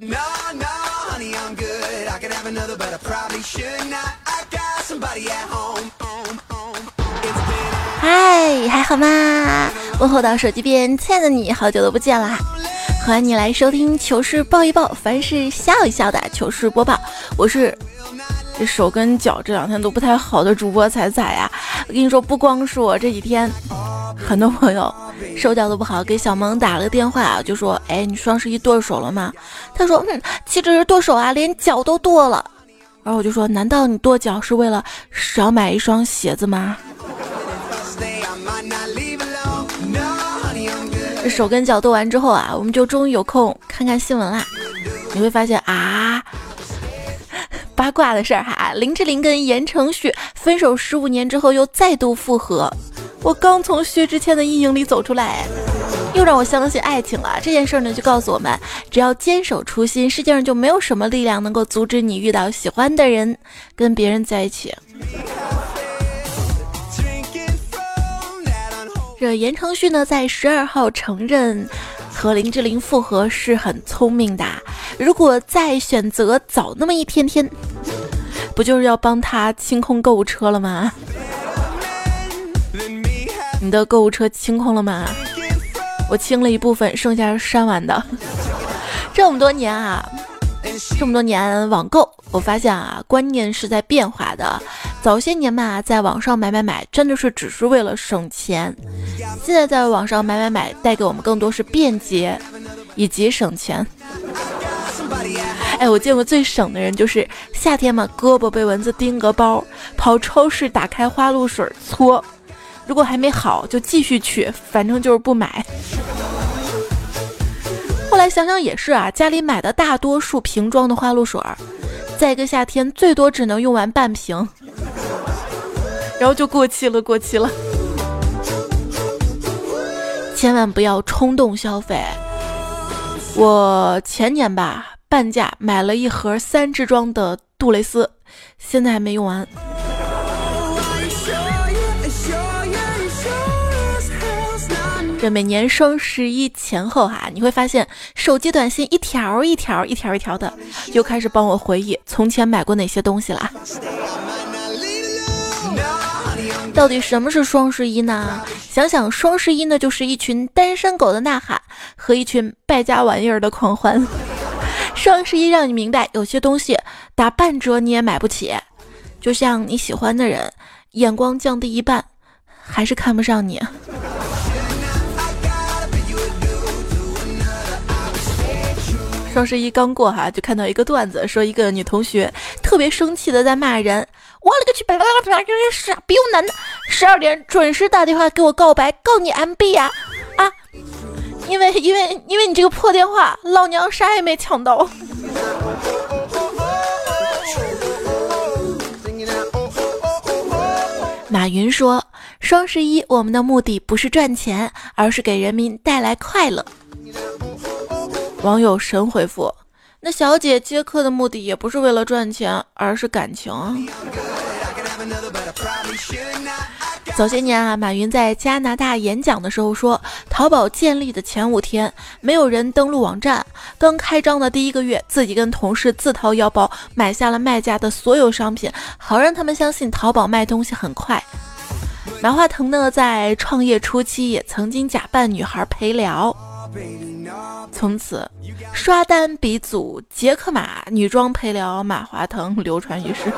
no no hi，，还好吗？问候到手机边，亲爱的你，好久都不见啦！欢迎你来收听糗事报一报，凡事笑一笑的糗事播报。我是这手跟脚这两天都不太好的主播彩彩呀。我跟你说，不光是我，这几天很多朋友手脚都不好，给小萌打了个电话，就说：“哎，你双十一剁手了吗？”他说：“嗯，岂止是剁手啊，连脚都剁了。”然后我就说：“难道你剁脚是为了少买一双鞋子吗？”手跟脚剁完之后啊，我们就终于有空看看新闻啦。你会发现啊，八卦的事儿哈，林志玲跟言承旭分手十五年之后又再度复合。我刚从薛之谦的阴影里走出来，又让我相信爱情了。这件事呢，就告诉我们，只要坚守初心，世界上就没有什么力量能够阻止你遇到喜欢的人，跟别人在一起。这言承旭呢，在十二号承认和林志玲复合是很聪明的。如果再选择早那么一天天，不就是要帮他清空购物车了吗？你的购物车清空了吗？我清了一部分，剩下是删完的。这么多年啊，这么多年网购，我发现啊，观念是在变化的。早些年嘛，在网上买买买，真的是只是为了省钱。现在在网上买买买，带给我们更多是便捷以及省钱。哎，我见过最省的人，就是夏天嘛，胳膊被蚊子叮个包，跑超市打开花露水搓，如果还没好就继续去，反正就是不买。后来想想也是啊，家里买的大多数瓶装的花露水，在一个夏天最多只能用完半瓶。然后就过期了，过期了。千万不要冲动消费。我前年吧，半价买了一盒三支装的杜蕾斯，现在还没用完。这每年双十一前后哈，你会发现手机短信一条一条、一条一条的，又开始帮我回忆从前买过哪些东西啦。到底什么是双十一呢？想想双十一呢，就是一群单身狗的呐喊和一群败家玩意儿的狂欢。双十一让你明白，有些东西打半折你也买不起，就像你喜欢的人，眼光降低一半，还是看不上你。双十一刚过哈，就看到一个段子，说一个女同学特别生气的在骂人：“我勒个去，巴拉巴拉巴拉，傻逼男的，十二点准时打电话给我告白，告你 MB 呀！啊，因为因为因为你这个破电话，老娘啥也没抢到。”马云说：“双十一我们的目的不是赚钱，而是给人民带来快乐。”网友神回复：“那小姐接客的目的也不是为了赚钱，而是感情。”早些年啊，马云在加拿大演讲的时候说：“淘宝建立的前五天，没有人登录网站。刚开张的第一个月，自己跟同事自掏腰包买下了卖家的所有商品，好让他们相信淘宝卖东西很快。”马化腾呢，在创业初期也曾经假扮女孩陪聊。从此，刷单鼻祖杰克马女装陪聊马化腾流传于世。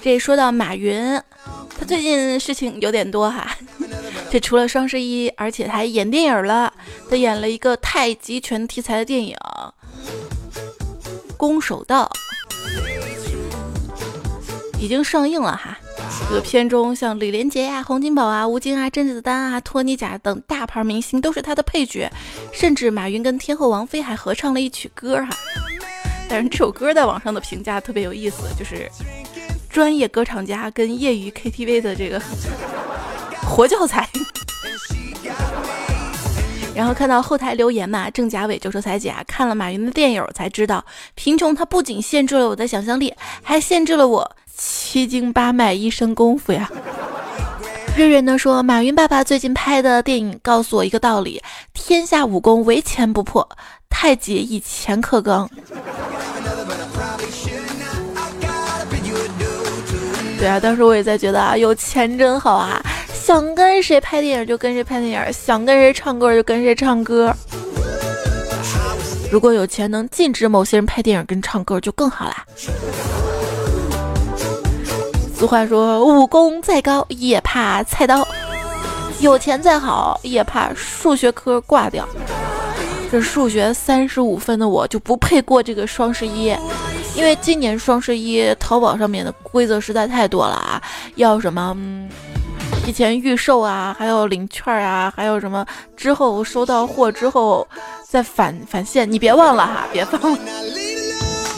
这说到马云，他最近事情有点多哈。这除了双十一，而且他还演电影了。他演了一个太极拳题材的电影《攻守道》，已经上映了哈。这个片中，像李连杰呀、洪金宝啊、吴京啊、甄子丹啊、托尼贾等大牌明星都是他的配角，甚至马云跟天后王菲还合唱了一曲歌哈。但是这首歌在网上的评价特别有意思，就是专业歌唱家跟业余 KTV 的这个 活教材。然后看到后台留言嘛，郑嘉伟就说：“彩姐啊，看了马云的电影才知道，贫穷它不仅限制了我的想象力，还限制了我。”七经八脉一身功夫呀！瑞瑞呢说，马云爸爸最近拍的电影告诉我一个道理：天下武功唯钱不破，太极以钱克刚。对啊，当时我也在觉得啊，有钱真好啊，想跟谁拍电影就跟谁拍电影，想跟谁唱歌就跟谁唱歌。如果有钱能禁止某些人拍电影跟唱歌，就更好啦。俗话说，武功再高也怕菜刀，有钱再好也怕数学科挂掉。这数学三十五分的我就不配过这个双十一。因为今年双十一淘宝上面的规则实在太多了啊，要什么提前预售啊，还有领券啊，还有什么之后收到货之后再返返现，你别忘了哈，别忘了。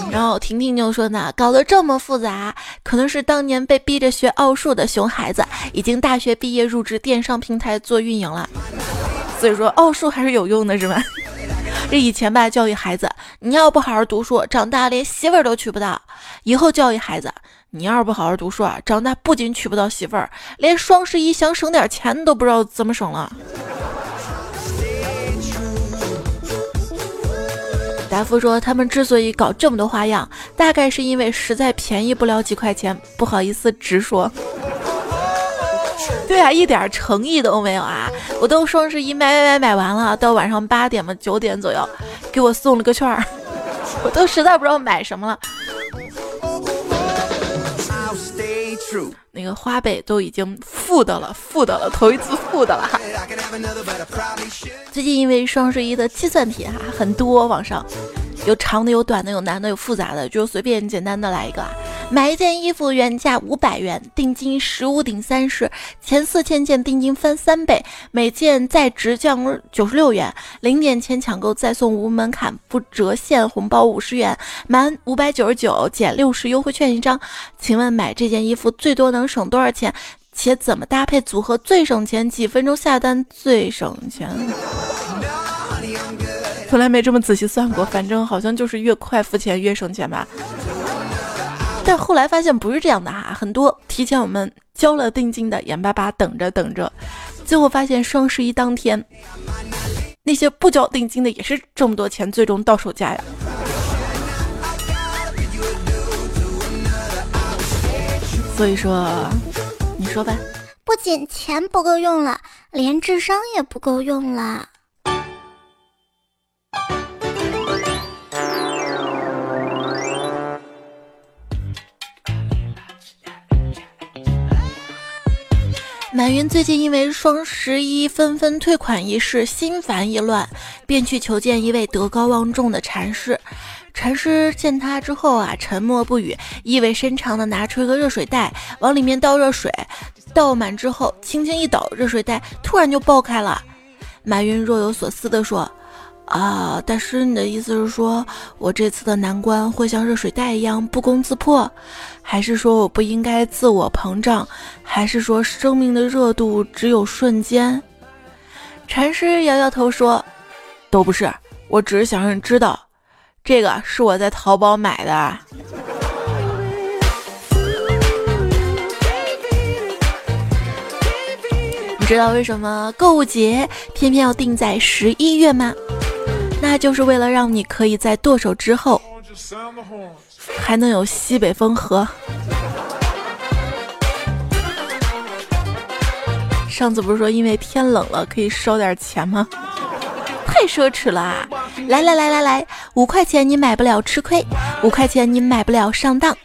然后婷婷就说呢，搞得这么复杂，可能是当年被逼着学奥数的熊孩子，已经大学毕业入职电商平台做运营了，所以说奥数还是有用的，是吧？这以前吧，教育孩子，你要不好好读书，长大连媳妇儿都娶不到；以后教育孩子，你要是不好好读书啊，长大不仅娶不到媳妇儿，连双十一想省点钱都不知道怎么省了。达夫说，他们之所以搞这么多花样，大概是因为实在便宜不了几块钱，不好意思直说。对啊，一点诚意都没有啊！我都双十一买买买买完了，到晚上八点嘛九点左右，给我送了个券儿，我都实在不知道买什么了。那个花呗都已经负的了，负的了，头一次负的了哈。最近因为双十一的计算题哈很多，网上有长的，有短的，有难的，有复杂的，就随便简单的来一个啊。买一件衣服原价五百元，定金十五顶三十，前四千件定金翻三倍，每件再直降九十六元，零点前抢购再送无门槛不折现红包五十元，满五百九十九减六十优惠券一张。请问买这件衣服最多能省多少钱？且怎么搭配组合最省钱？几分钟下单最省钱？从来没这么仔细算过，反正好像就是越快付钱越省钱吧。但后来发现不是这样的哈，很多提前我们交了定金的，眼巴巴等着等着，最后发现双十一当天，那些不交定金的也是这么多钱，最终到手价呀。所以说，你说吧，不仅钱不够用了，连智商也不够用了。马云最近因为双十一纷纷退款一事心烦意乱，便去求见一位德高望重的禅师。禅师见他之后啊，沉默不语，意味深长的拿出一个热水袋，往里面倒热水，倒满之后轻轻一抖，热水袋突然就爆开了。马云若有所思地说。啊，大师，你的意思是说我这次的难关会像热水袋一样不攻自破，还是说我不应该自我膨胀，还是说生命的热度只有瞬间？禅师摇摇头说：“都不是，我只是想让你知道，这个是我在淘宝买的。你知道为什么购物节偏偏要定在十一月吗？”那就是为了让你可以在剁手之后，还能有西北风喝。上次不是说因为天冷了可以烧点钱吗？太奢侈了啊！来来来来来，五块钱你买不了吃亏，五块钱你买不了上当，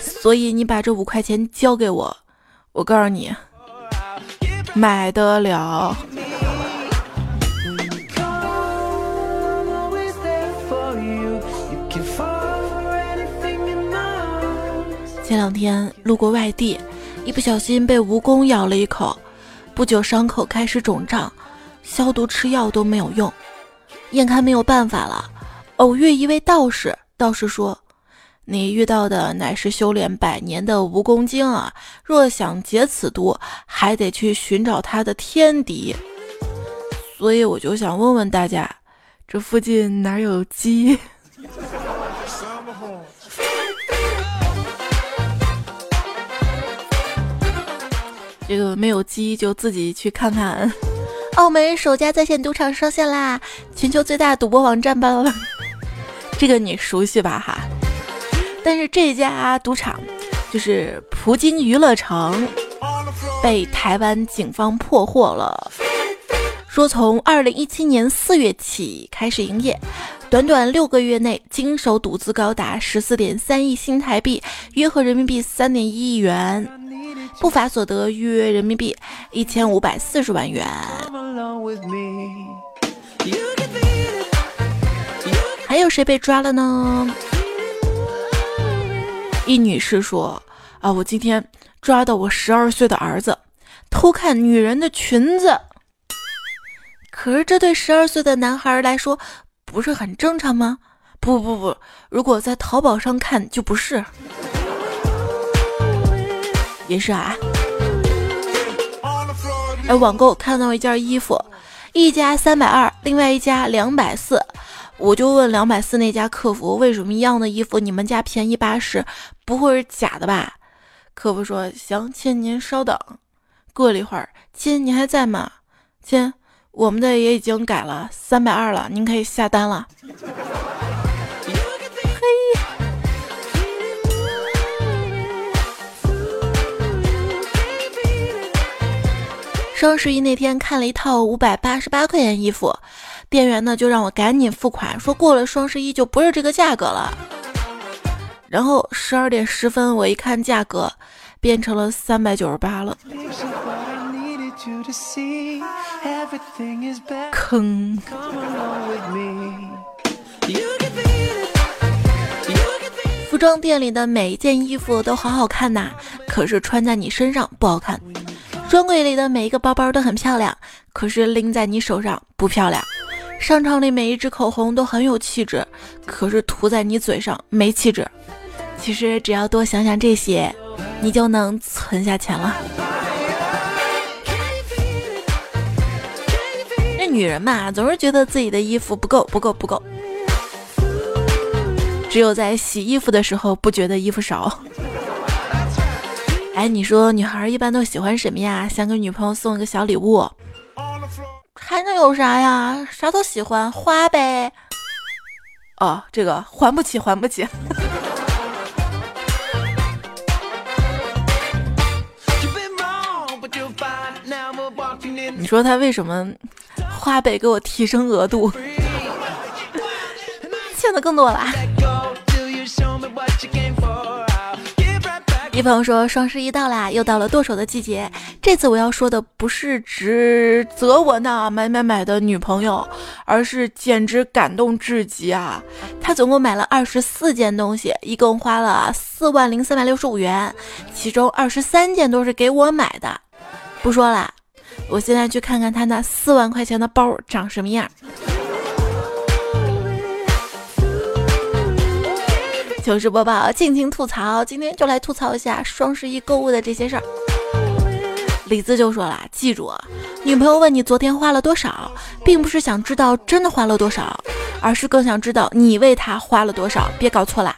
所以你把这五块钱交给我，我告诉你，买得了。前两天路过外地，一不小心被蜈蚣咬了一口，不久伤口开始肿胀，消毒吃药都没有用，眼看没有办法了，偶遇一位道士，道士说：“你遇到的乃是修炼百年的蜈蚣精啊，若想解此毒，还得去寻找他的天敌。”所以我就想问问大家，这附近哪有鸡？这个没有机就自己去看看。澳门首家在线赌场上线啦！全球最大赌博网站吧，这个你熟悉吧哈？但是这家赌场就是葡京娱乐城，被台湾警方破获了。说从二零一七年四月起开始营业，短短六个月内经手赌资高达十四点三亿新台币，约合人民币三点一亿元，不法所得约人民币一千五百四十万元。还有谁被抓了呢？一女士说：“啊，我今天抓到我十二岁的儿子偷看女人的裙子。可是这对十二岁的男孩来说不是很正常吗？不不不，如果在淘宝上看就不是。也是啊。哎，网购看到一件衣服。”一家三百二，另外一家两百四，我就问两百四那家客服，为什么一样的衣服你们家便宜八十？不会是假的吧？客服说：行，亲您稍等。过了一会儿，亲您还在吗？亲，我们的也已经改了三百二了，您可以下单了。双十一那天看了一套五百八十八块钱衣服，店员呢就让我赶紧付款，说过了双十一就不是这个价格了。然后十二点十分我一看价格，变成了三百九十八了。坑！服装店里的每一件衣服都好好看呐，可是穿在你身上不好看。专柜里的每一个包包都很漂亮，可是拎在你手上不漂亮。商场里每一支口红都很有气质，可是涂在你嘴上没气质。其实只要多想想这些，你就能存下钱了。那女人嘛，总是觉得自己的衣服不够，不够，不够。只有在洗衣服的时候，不觉得衣服少。哎，你说女孩一般都喜欢什么呀？想给女朋友送一个小礼物，还能有啥呀？啥都喜欢，花呗。哦，这个还不起，还不起。你说他为什么花呗给我提升额度，欠的更多了？一朋友说：“双十一到啦，又到了剁手的季节。这次我要说的不是指责我那买买买的女朋友，而是简直感动至极啊！她总共买了二十四件东西，一共花了四万零三百六十五元，其中二十三件都是给我买的。不说了，我现在去看看她那四万块钱的包长什么样。”糗事播报，尽情吐槽。今天就来吐槽一下双十一购物的这些事儿。李子就说了：“记住，女朋友问你昨天花了多少，并不是想知道真的花了多少，而是更想知道你为她花了多少。别搞错了。”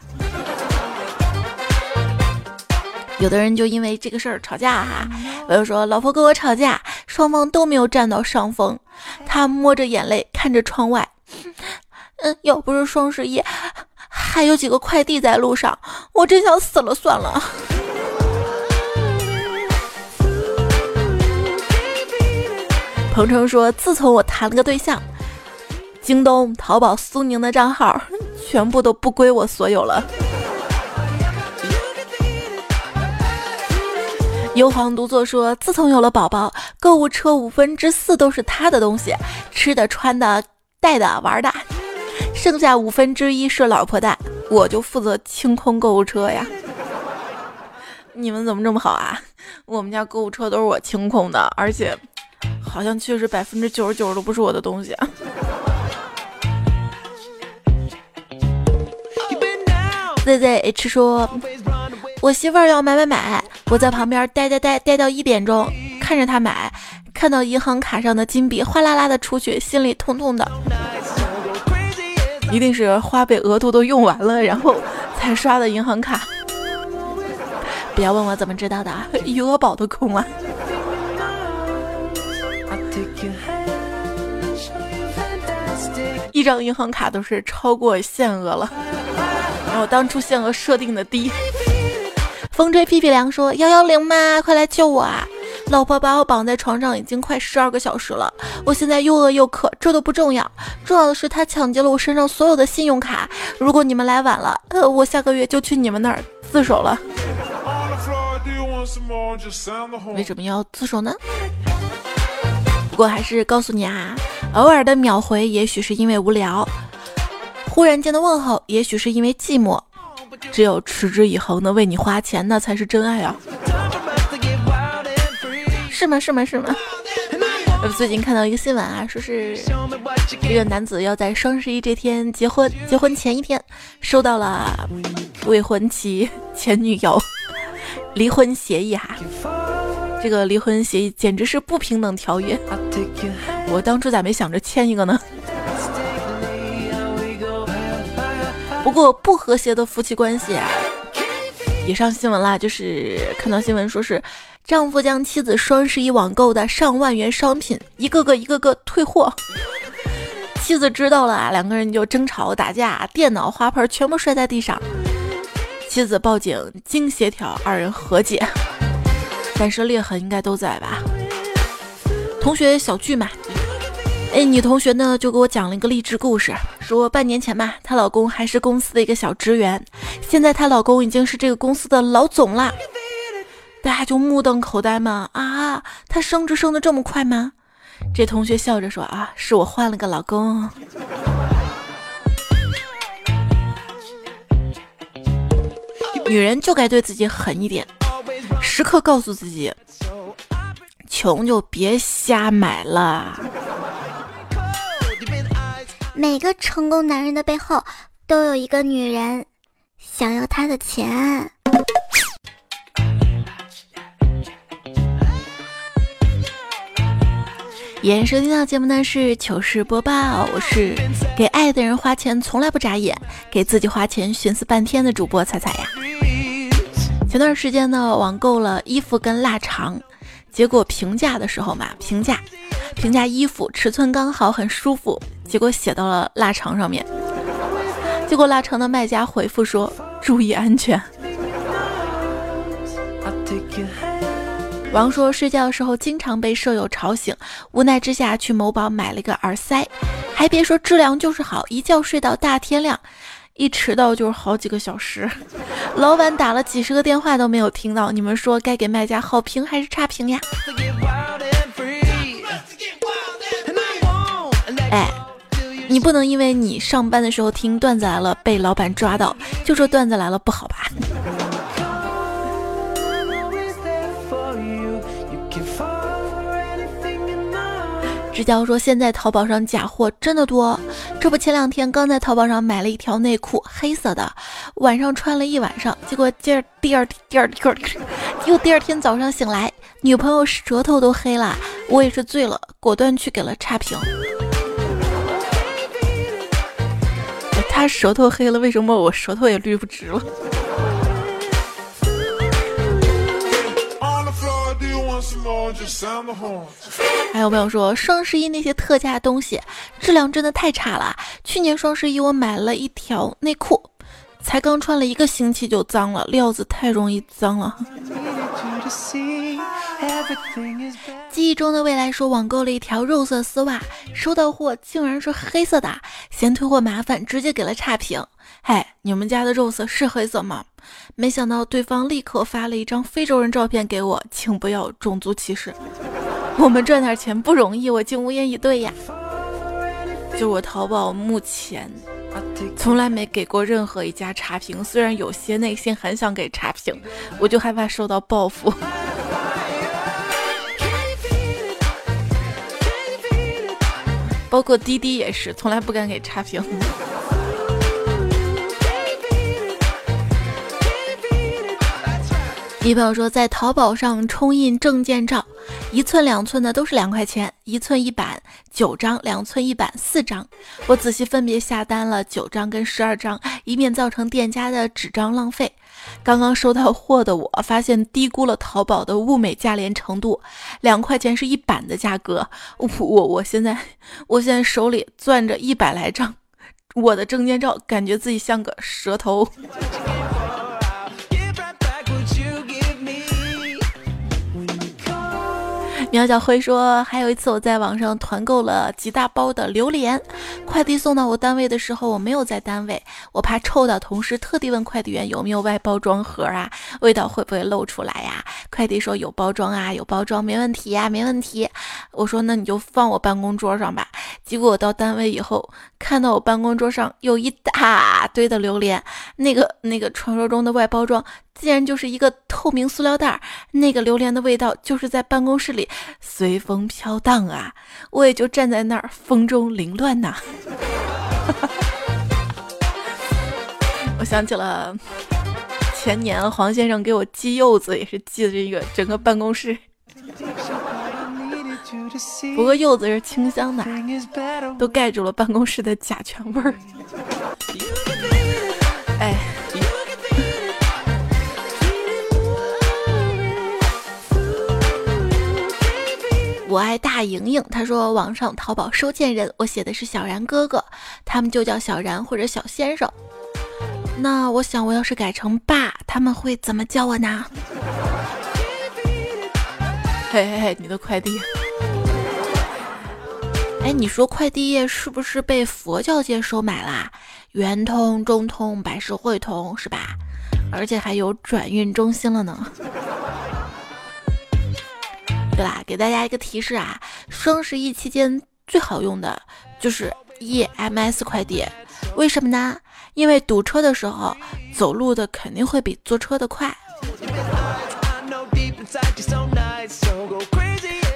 有的人就因为这个事儿吵架哈。我就说，老婆跟我吵架，双方都没有占到上风。他摸着眼泪看着窗外，嗯，要不是双十一。还有几个快递在路上，我真想死了算了。鹏程说：“自从我谈了个对象，京东、淘宝、苏宁的账号全部都不归我所有了。”幽黄独坐说：“自从有了宝宝，购物车五分之四都是他的东西，吃的、穿的、带的、玩的。”剩下五分之一是老婆的，我就负责清空购物车呀。你们怎么这么好啊？我们家购物车都是我清空的，而且好像确实百分之九十九都不是我的东西。Z Z H 说，我媳妇儿要买买买，我在旁边呆呆呆呆到一点钟，看着她买，看到银行卡上的金币哗啦啦的出去，心里痛痛的。一定是花呗额度都用完了，然后才刷的银行卡。不要问我怎么知道的，余额宝都空了。一张银行卡都是超过限额了，然后当初限额设定的低。风吹屁屁凉说：“幺幺零吗？快来救我啊！老婆把我绑在床上已经快十二个小时了，我现在又饿又渴，这都不重要，重要的是他抢劫了我身上所有的信用卡。如果你们来晚了，呃，我下个月就去你们那儿自首了。为什么要自首呢？不过还是告诉你啊。”偶尔的秒回，也许是因为无聊；忽然间的问候，也许是因为寂寞。只有持之以恒的为你花钱，那才是真爱啊！是吗？是吗？是吗？最近看到一个新闻啊，说是一个男子要在双十一这天结婚，结婚前一天收到了未婚妻 前女友离婚协议哈。这个离婚协议简直是不平等条约，我当初咋没想着签一个呢？不过不和谐的夫妻关系啊，也上新闻啦，就是看到新闻说是丈夫将妻子双十一网购的上万元商品一个个一个个退货，妻子知道了啊，两个人就争吵打架，电脑花盆全部摔在地上，妻子报警，经协调二人和解。但是裂痕应该都在吧？同学小聚嘛，哎，女同学呢就给我讲了一个励志故事，说半年前嘛，她老公还是公司的一个小职员，现在她老公已经是这个公司的老总了。大家就目瞪口呆嘛，啊，他升职升的这么快吗？这同学笑着说啊，是我换了个老公。女人就该对自己狠一点。时刻告诉自己，穷就别瞎买了。每个成功男人的背后，都有一个女人想要他的钱。演收听到节目呢是糗事播报，我是给爱的人花钱从来不眨眼，给自己花钱寻思半天的主播彩彩呀。前段时间呢，网购了衣服跟腊肠，结果评价的时候嘛，评价评价衣服尺寸刚好，很舒服，结果写到了腊肠上面，结果腊肠的卖家回复说注意安全。王说睡觉的时候经常被舍友吵醒，无奈之下去某宝买了一个耳塞，还别说质量就是好，一觉睡到大天亮。一迟到就是好几个小时，老板打了几十个电话都没有听到。你们说该给卖家好评还是差评呀？哎，你不能因为你上班的时候听段子来了被老板抓到，就说段子来了不好吧？直教说，现在淘宝上假货真的多。这不，前两天刚在淘宝上买了一条内裤，黑色的，晚上穿了一晚上，结果第二第二第二第二，又第二天早上醒来，女朋友舌头都黑了，我也是醉了，果断去给了差评。他舌头黑了，为什么我舌头也绿不直了？还有朋友说双十一那些特价东西质量真的太差了。去年双十一我买了一条内裤，才刚穿了一个星期就脏了，料子太容易脏了。记忆中的未来说网购了一条肉色丝袜，收到货竟然是黑色的，嫌退货麻烦，直接给了差评。嗨，你们家的肉色是黑色吗？没想到对方立刻发了一张非洲人照片给我，请不要种族歧视。我们赚点钱不容易，我竟无言以对呀。就我淘宝目前从来没给过任何一家差评，虽然有些内心很想给差评，我就害怕受到报复。包括滴滴也是，从来不敢给差评。一朋友说，在淘宝上冲印证件照，一寸两寸的都是两块钱，一寸一版九张，两寸一版四张。我仔细分别下单了九张跟十二张，以免造成店家的纸张浪费。刚刚收到货的我发现低估了淘宝的物美价廉程度，两块钱是一版的价格。我我我现在我现在手里攥着一百来张我的证件照，感觉自己像个蛇头。苗小辉说：“还有一次，我在网上团购了几大包的榴莲，快递送到我单位的时候，我没有在单位，我怕臭到，同事特地问快递员有没有外包装盒啊，味道会不会漏出来呀？快递说有包装啊，有包装，没问题呀，没问题。我说那你就放我办公桌上吧。结果我到单位以后，看到我办公桌上有一大堆的榴莲，那个那个传说中的外包装。”竟然就是一个透明塑料袋儿，那个榴莲的味道就是在办公室里随风飘荡啊！我也就站在那儿风中凌乱呐。我想起了前年黄先生给我寄柚子，也是寄的这个整个办公室。不过柚子是清香的，都盖住了办公室的甲醛味儿。我爱大莹莹，她说网上淘宝收件人，我写的是小然哥哥，他们就叫小然或者小先生。那我想我要是改成爸，他们会怎么叫我呢？嘿嘿嘿，你的快递。哎，你说快递业是不是被佛教界收买啦？圆通、中通、百世汇通是吧？而且还有转运中心了呢。对啦，给大家一个提示啊，双十一期间最好用的就是 EMS 快递，为什么呢？因为堵车的时候走路的肯定会比坐车的快。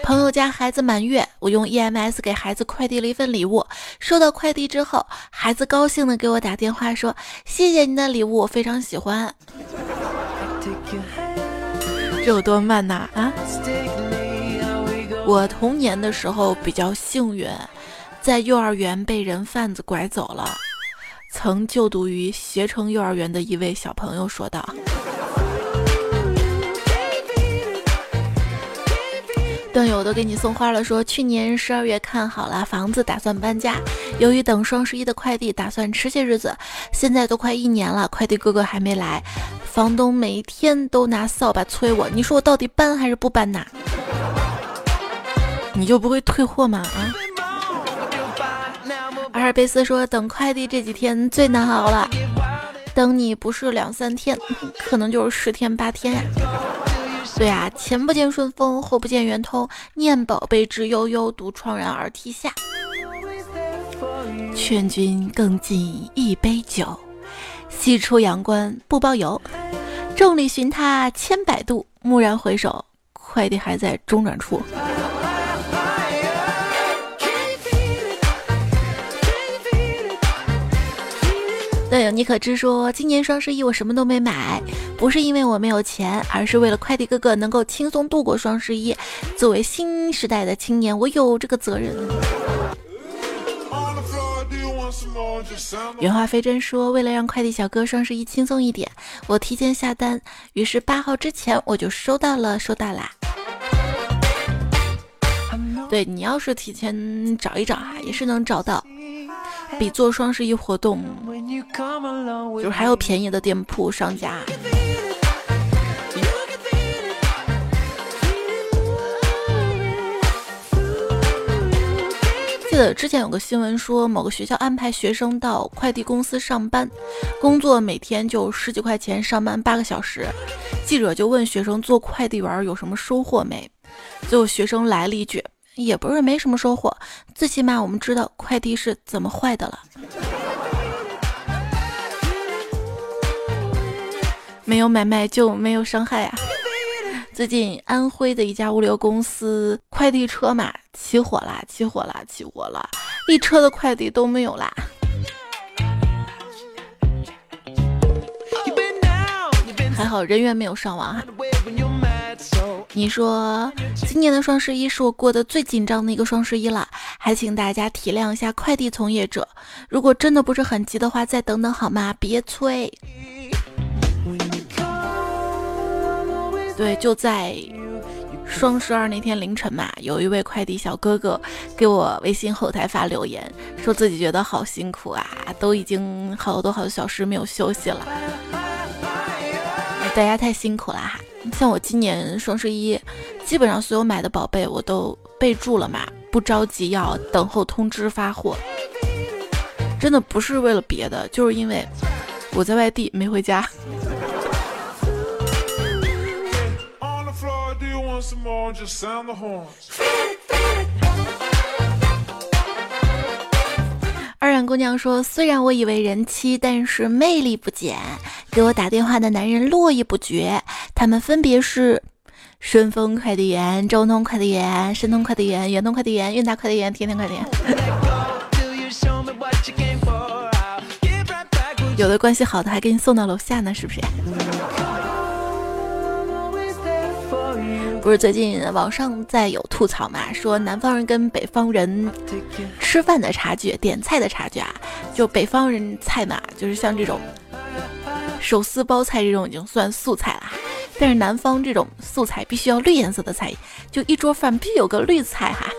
朋友家孩子满月，我用 EMS 给孩子快递了一份礼物。收到快递之后，孩子高兴的给我打电话说：“谢谢您的礼物，我非常喜欢。”这有多慢呐啊！我童年的时候比较幸运，在幼儿园被人贩子拐走了。曾就读于携程幼儿园的一位小朋友说道。段友都给你送花了，说去年十二月看好了房子，打算搬家，由于等双十一的快递，打算吃些日子，现在都快一年了，快递哥哥还没来，房东每天都拿扫把催我，你说我到底搬还是不搬呐？你就不会退货吗？啊！阿尔卑斯说：“等快递这几天最难熬了，等你不是两三天，可能就是十天八天呀。”对呀，前不见顺风，后不见圆通，念宝贝之悠悠，独怆然而涕下。劝君更尽一杯酒，西出阳关不包邮。众里寻他千百度，蓦然回首，快递还在中转处。段友你可知说，今年双十一我什么都没买，不是因为我没有钱，而是为了快递哥哥能够轻松度过双十一。作为新时代的青年，我有这个责任。原话飞真说，为了让快递小哥双十一轻松一点，我提前下单，于是八号之前我就收到了，收到啦。对你要是提前找一找哈，也是能找到。比做双十一活动，就是还有便宜的店铺商家。记得之前有个新闻说，某个学校安排学生到快递公司上班，工作每天就十几块钱，上班八个小时。记者就问学生做快递员有什么收获没？最后学生来了一句。也不是没什么收获，最起码我们知道快递是怎么坏的了。没有买卖就没有伤害啊！最近安徽的一家物流公司快递车嘛起火啦，起火啦，起火啦，一车的快递都没有啦。还好人员没有伤亡哈。你说今年的双十一是我过得最紧张的一个双十一了，还请大家体谅一下快递从业者，如果真的不是很急的话，再等等好吗？别催。对，就在双十二那天凌晨嘛，有一位快递小哥哥给我微信后台发留言，说自己觉得好辛苦啊，都已经好多好多小时没有休息了，大家太辛苦了哈。像我今年双十一，基本上所有买的宝贝我都备注了嘛，不着急要等候通知发货。真的不是为了别的，就是因为我在外地没回家。姑娘说：“虽然我以为人妻，但是魅力不减。给我打电话的男人络绎不绝，他们分别是顺丰快递员、中通快递员、申通快递员、圆通快递员、韵达快递员、天天快递员。有的关系好的还给你送到楼下呢，是不是？”不是最近网上在有吐槽嘛，说南方人跟北方人吃饭的差距、点菜的差距啊，就北方人菜嘛，就是像这种手撕包菜这种已经算素菜了，但是南方这种素菜必须要绿颜色的菜，就一桌饭必有个绿菜哈，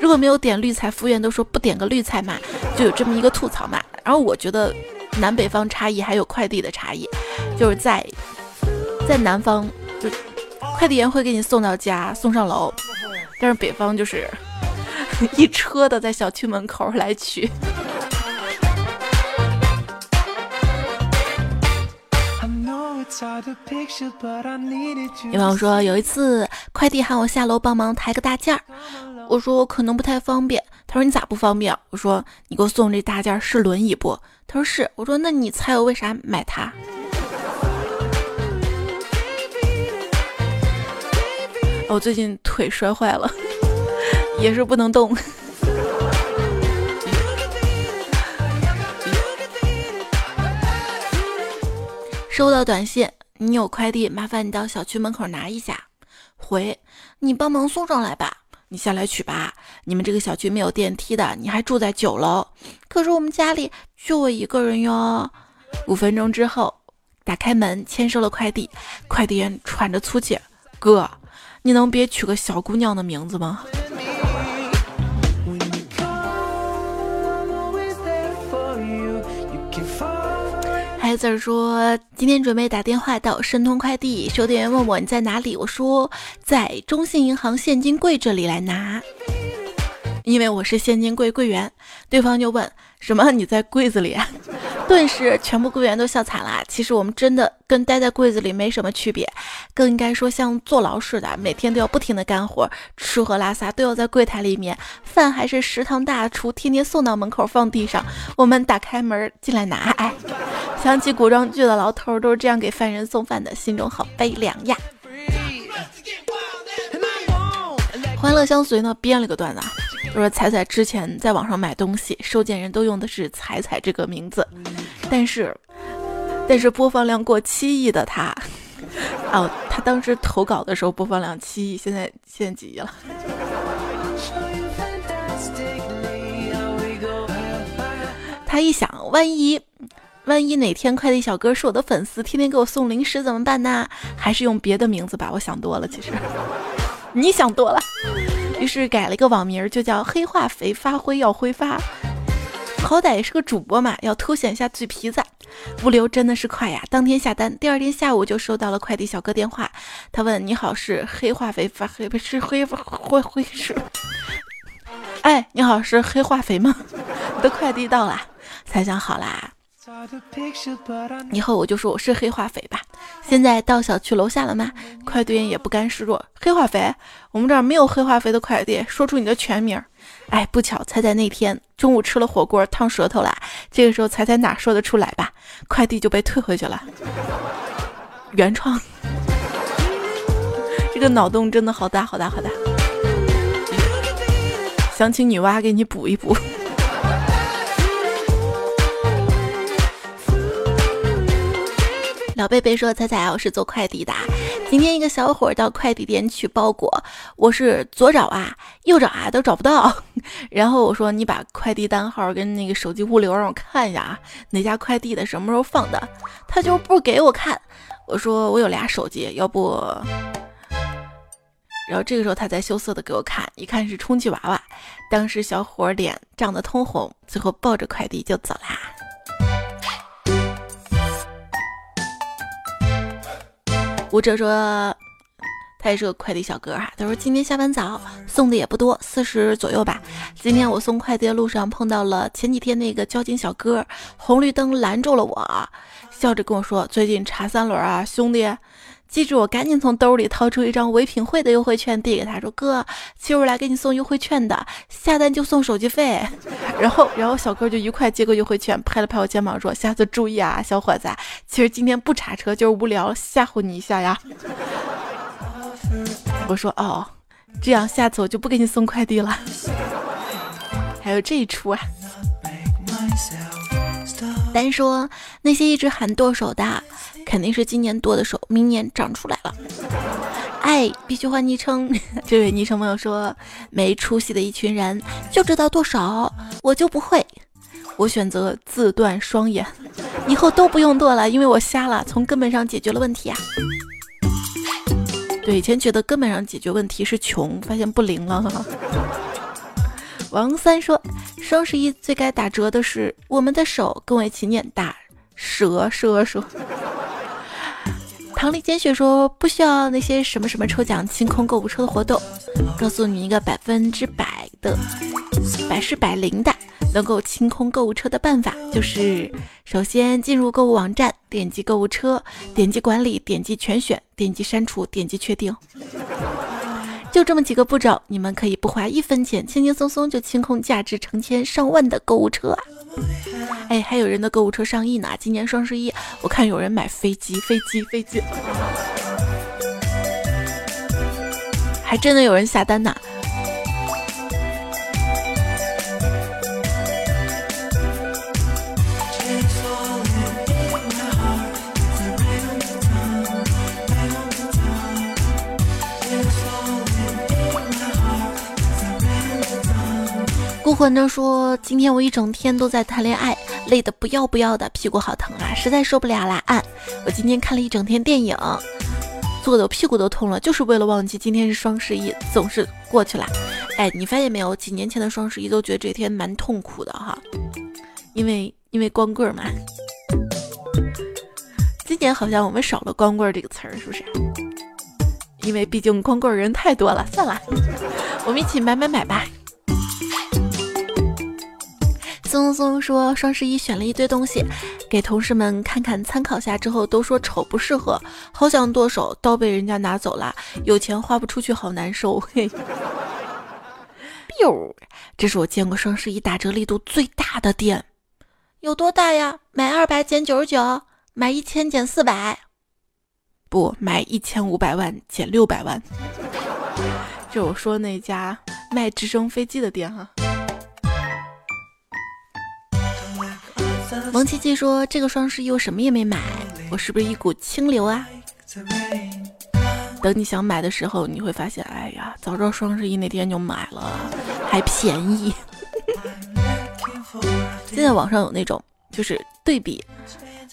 如果没有点绿菜，服务员都说不点个绿菜嘛，就有这么一个吐槽嘛。然后我觉得南北方差异还有快递的差异，就是在在南方。快递员会给你送到家，送上楼，但是北方就是 一车的在小区门口来取。有朋友说，有一次快递喊我下楼帮忙抬个大件儿，我说我可能不太方便。他说你咋不方便？我说你给我送这大件是轮椅不？他说是。我说那你猜我为啥买它？我最近腿摔坏了，也是不能动。收到短信，你有快递，麻烦你到小区门口拿一下。回，你帮忙送上来吧，你下来取吧。你们这个小区没有电梯的，你还住在九楼，可是我们家里就我一个人哟。五分钟之后，打开门，签收了快递。快递员喘着粗气，哥。你能别取个小姑娘的名字吗？孩子说今天准备打电话到申通快递，收店员问我你在哪里，我说在中信银行现金柜这里来拿，因为我是现金柜柜员。对方就问什么你在柜子里？顿时，全部柜员都笑惨了。其实我们真的跟待在柜子里没什么区别，更应该说像坐牢似的，每天都要不停的干活，吃喝拉撒都要在柜台里面，饭还是食堂大厨天天送到门口放地上，我们打开门进来拿。哎，想起古装剧的老头都是这样给犯人送饭的，心中好悲凉呀。欢乐相随呢，编了个段子。我说彩彩之前在网上买东西，收件人都用的是彩彩这个名字，但是，但是播放量过七亿的他，哦，他当时投稿的时候播放量七亿，现在现在几亿了？他一想，万一万一哪天快递小哥是我的粉丝，天天给我送零食怎么办呢？还是用别的名字吧。我想多了，其实 你想多了。于是改了一个网名，就叫黑化肥发灰要挥发，好歹也是个主播嘛，要凸显一下嘴皮子。物流真的是快呀，当天下单，第二天下午就收到了快递小哥电话，他问：“你好，是黑化肥发黑不是黑灰灰是？哎，你好，是黑化肥吗？你的快递到了，才想好啦。”以后我就说我是黑化肥吧。现在到小区楼下了吗？快递员也不甘示弱，黑化肥，我们这儿没有黑化肥的快递。说出你的全名。哎，不巧，彩彩那天中午吃了火锅烫舌头了。这个时候彩彩哪说得出来吧？快递就被退回去了。原创，这个脑洞真的好大好大好大。想请女娲给你补一补。老贝贝说：“彩彩，我是做快递的。今天一个小伙到快递点取包裹，我是左找啊，右找啊，都找不到。然后我说：你把快递单号跟那个手机物流让我看一下啊，哪家快递的，什么时候放的？他就不给我看。我说我有俩手机，要不……然后这个时候他才羞涩的给我看，一看是充气娃娃。当时小伙脸涨得通红，最后抱着快递就走啦。”我这说，他也是个快递小哥哈。他说今天下班早，送的也不多，四十左右吧。今天我送快递的路上碰到了前几天那个交警小哥，红绿灯拦住了我，笑着跟我说：“最近查三轮啊，兄弟。”记住，我赶紧从兜里掏出一张唯品会的优惠券递给他，说：“哥，其实我来给你送优惠券的，下单就送手机费。”然后，然后小哥就愉快接过优惠券，拍了拍我肩膀说：“下次注意啊，小伙子。其实今天不查车就是无聊，吓唬你一下呀。”我说：“哦，这样下次我就不给你送快递了。”还有这一出啊！单说那些一直喊剁手的。肯定是今年剁的手，明年长出来了。哎，必须换昵称。这位昵称朋友说，没出息的一群人就知道剁手，我就不会。我选择自断双眼，以后都不用剁了，因为我瞎了，从根本上解决了问题啊。对，以前觉得根本上解决问题是穷，发现不灵了。王三说，双十一最该打折的是我们的手，跟我一起念打蛇蛇蛇。唐丽坚雪说：“不需要那些什么什么抽奖、清空购物车的活动，告诉你一个百分之百的、百试百灵的能够清空购物车的办法，就是首先进入购物网站，点击购物车，点击管理，点击全选，点击删除，点击确定，就这么几个步骤，你们可以不花一分钱，轻轻松松就清空价值成千上万的购物车啊！”哎，还有人的购物车上亿呢！今年双十一，我看有人买飞机，飞机，飞机，还真的有人下单呢。孤魂着说：“今天我一整天都在谈恋爱，累得不要不要的，屁股好疼啊，实在受不了啦！按我今天看了一整天电影，坐的屁股都痛了，就是为了忘记今天是双十一，总是过去了。哎，你发现没有？几年前的双十一都觉得这天蛮痛苦的哈，因为因为光棍嘛。今年好像我们少了光棍这个词儿，是不是？因为毕竟光棍人太多了，算了，我们一起买买买吧。”松松说：“双十一选了一堆东西，给同事们看看参考下之后，都说丑不适合，好想剁手，刀被人家拿走了，有钱花不出去，好难受。”嘿，biu，这是我见过双十一打折力度最大的店，有多大呀？买二百减九十九，买一千减四百，不买一千五百万减六百万。就我说那家卖直升飞机的店哈。王七七说：“这个双十一我什么也没买，我是不是一股清流啊？等你想买的时候，你会发现，哎呀，早知道双十一那天就买了，还便宜。现在网上有那种就是对比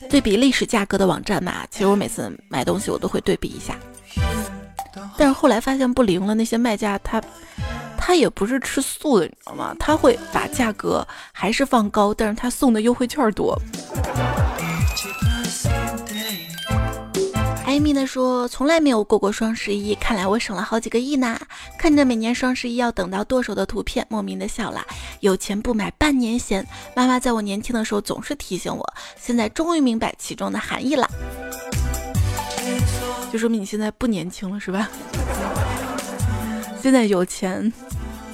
对比历史价格的网站嘛，其实我每次买东西我都会对比一下，但是后来发现不灵了，那些卖家他。”他也不是吃素的，你知道吗？他会把价格还是放高，但是他送的优惠券多。艾米呢说从来没有过过双十一，看来我省了好几个亿呢。看着每年双十一要等到剁手的图片，莫名的笑了。有钱不买半年闲。妈妈在我年轻的时候总是提醒我，现在终于明白其中的含义了。就说明你现在不年轻了，是吧？现在有钱。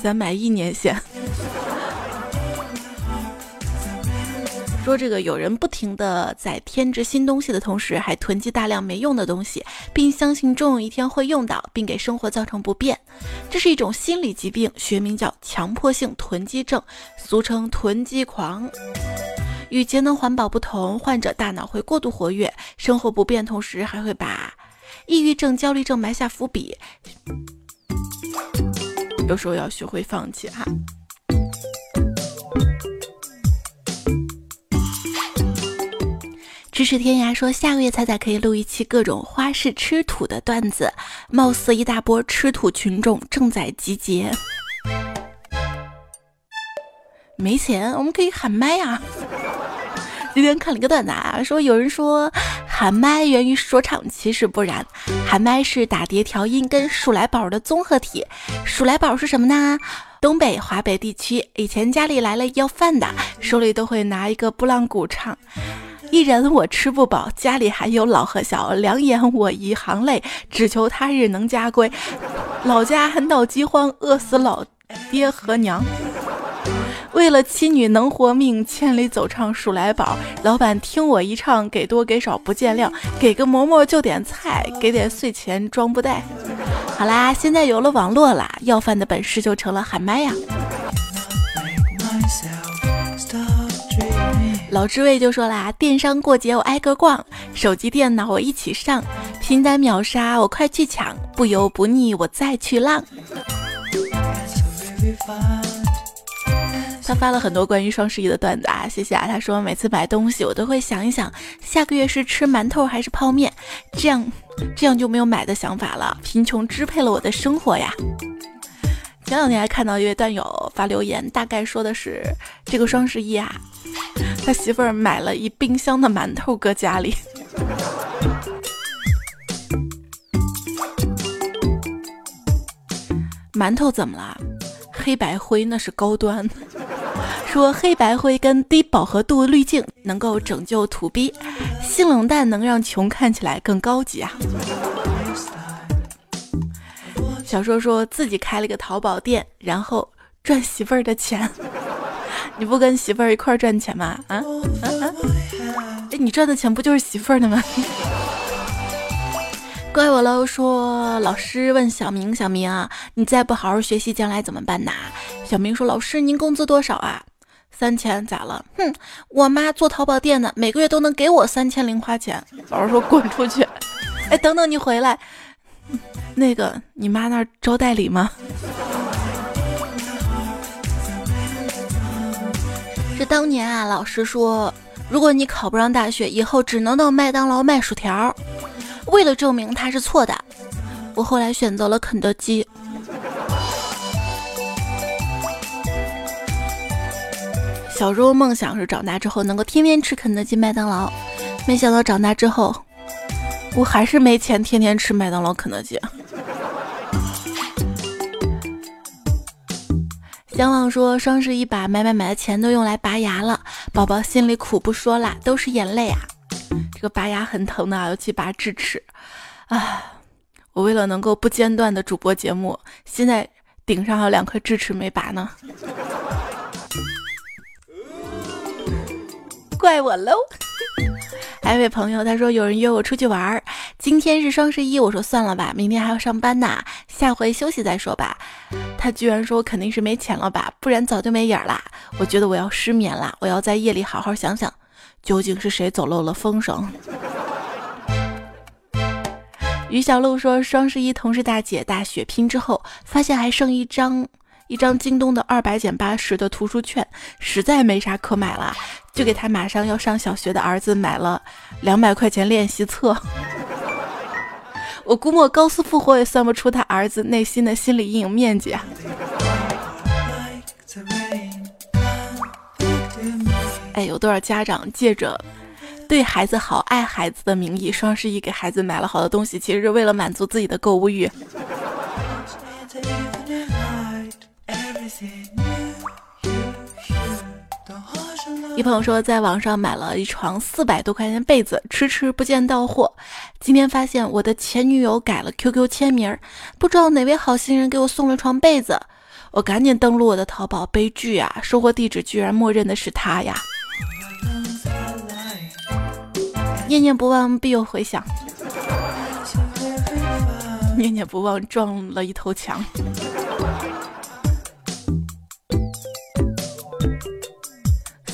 咱买一年险。说这个有人不停的在添置新东西的同时，还囤积大量没用的东西，并相信终有一天会用到，并给生活造成不便。这是一种心理疾病，学名叫强迫性囤积症，俗称囤积狂。与节能环保不同，患者大脑会过度活跃，生活不便，同时还会把抑郁症、焦虑症埋下伏笔。有时候要学会放弃哈。咫尺天涯说，下个月彩彩可以录一期各种花式吃土的段子，貌似一大波吃土群众正在集结。没钱，我们可以喊麦啊！今天看了一个段子啊，说有人说喊麦源于说唱，其实不然，喊麦是打碟调音跟数来宝的综合体。数来宝是什么呢？东北、华北地区以前家里来了要饭的，手里都会拿一个拨浪鼓唱。一人我吃不饱，家里还有老和小，两眼我一行泪，只求他日能家归。老家很闹饥荒，饿死老爹和娘。为了妻女能活命，千里走唱数来宝。老板听我一唱，给多给少不见谅，给个馍馍就点菜，给点碎钱装布袋。好啦，现在有了网络啦，要饭的本事就成了喊麦呀。老知味就说啦，电商过节我挨个逛，手机电脑我一起上，拼单秒杀我快去抢，不油不腻我再去浪。他发了很多关于双十一的段子啊，谢谢啊。他说每次买东西我都会想一想，下个月是吃馒头还是泡面，这样这样就没有买的想法了。贫穷支配了我的生活呀。前两天还看到一位段友发留言，大概说的是这个双十一啊。他媳妇儿买了一冰箱的馒头搁家里，馒头怎么了？黑白灰那是高端。说黑白灰跟低饱和度滤镜能够拯救土逼，性冷淡能让穷看起来更高级啊。小说说自己开了个淘宝店，然后赚媳妇儿的钱。你不跟媳妇儿一块儿赚钱吗？啊啊啊！哎，你赚的钱不就是媳妇儿的吗？怪我喽！说老师问小明，小明啊，你再不好好学习，将来怎么办呐？小明说，老师您工资多少啊？三千，咋了？哼，我妈做淘宝店的，每个月都能给我三千零花钱。老师说滚出去！哎，等等你回来，那个你妈那儿招代理吗？这当年啊，老师说，如果你考不上大学，以后只能到麦当劳卖薯条。为了证明他是错的，我后来选择了肯德基。小时候梦想是长大之后能够天天吃肯德基、麦当劳，没想到长大之后，我还是没钱天天吃麦当劳、肯德基。向往说双十一把买买买的钱都用来拔牙了，宝宝心里苦不说啦，都是眼泪啊！这个拔牙很疼的，尤其拔智齿。啊，我为了能够不间断的主播节目，现在顶上还有两颗智齿没拔呢，怪我喽！还有位朋友他说有人约我出去玩儿，今天是双十一，我说算了吧，明天还要上班呢，下回休息再说吧。他居然说肯定是没钱了吧，不然早就没影儿啦。我觉得我要失眠了，我要在夜里好好想想，究竟是谁走漏了风声。于小璐说，双十一同事大姐大血拼之后，发现还剩一张一张京东的二百减八十的图书券，实在没啥可买了，就给他马上要上小学的儿子买了两百块钱练习册。我估摸高斯复活也算不出他儿子内心的心理阴影面积啊！哎，有多少家长借着对孩子好、爱孩子的名义，双十一给孩子买了好多东西，其实是为了满足自己的购物欲。一朋友说，在网上买了一床四百多块钱被子，迟迟不见到货。今天发现我的前女友改了 QQ 签名，不知道哪位好心人给我送了床被子。我赶紧登录我的淘宝，悲剧啊！收货地址居然默认的是他呀！念念不忘必有回响，念念不忘撞了一头墙。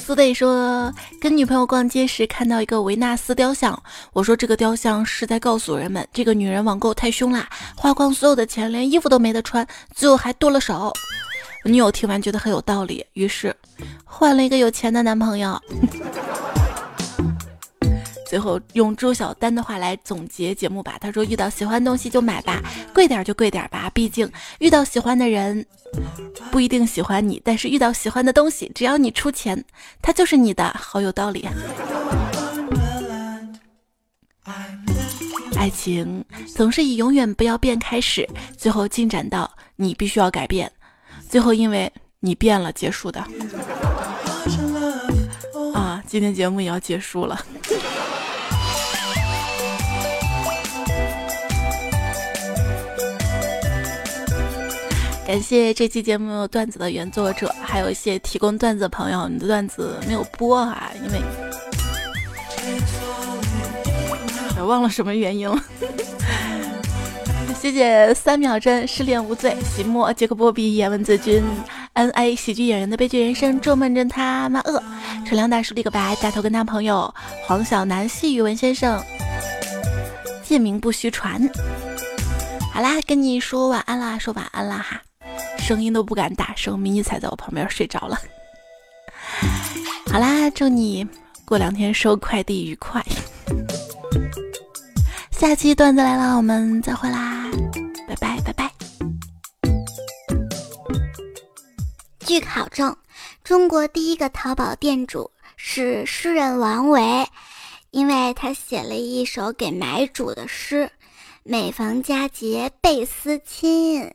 苏队说，跟女朋友逛街时看到一个维纳斯雕像，我说这个雕像是在告诉人们，这个女人网购太凶啦，花光所有的钱，连衣服都没得穿，最后还剁了手。女友听完觉得很有道理，于是换了一个有钱的男朋友。最后用周小丹的话来总结节目吧。他说：“遇到喜欢东西就买吧，贵点就贵点吧。毕竟遇到喜欢的人不一定喜欢你，但是遇到喜欢的东西，只要你出钱，它就是你的。好有道理。爱情总是以永远不要变开始，最后进展到你必须要改变，最后因为你变了结束的。啊，今天节目也要结束了。”感谢这期节目段子的原作者，还有一些提供段子的朋友，你的段子没有播啊，因为 我忘了什么原因了。谢谢三秒针失恋无罪，席墨杰克波比言文子君，N A 喜剧演员的悲剧人生，周梦真他妈饿，陈亮大叔立个白，大头跟他朋友黄小南，细语文先生，借名不虚传。好啦，跟你说晚安啦，说晚安啦哈。声音都不敢大声，迷你彩在我旁边睡着了。好啦，祝你过两天收快递愉快。下期段子来了，我们再会啦，拜拜拜拜。据考证，中国第一个淘宝店主是诗人王维，因为他写了一首给买主的诗：“每逢佳节倍思亲。”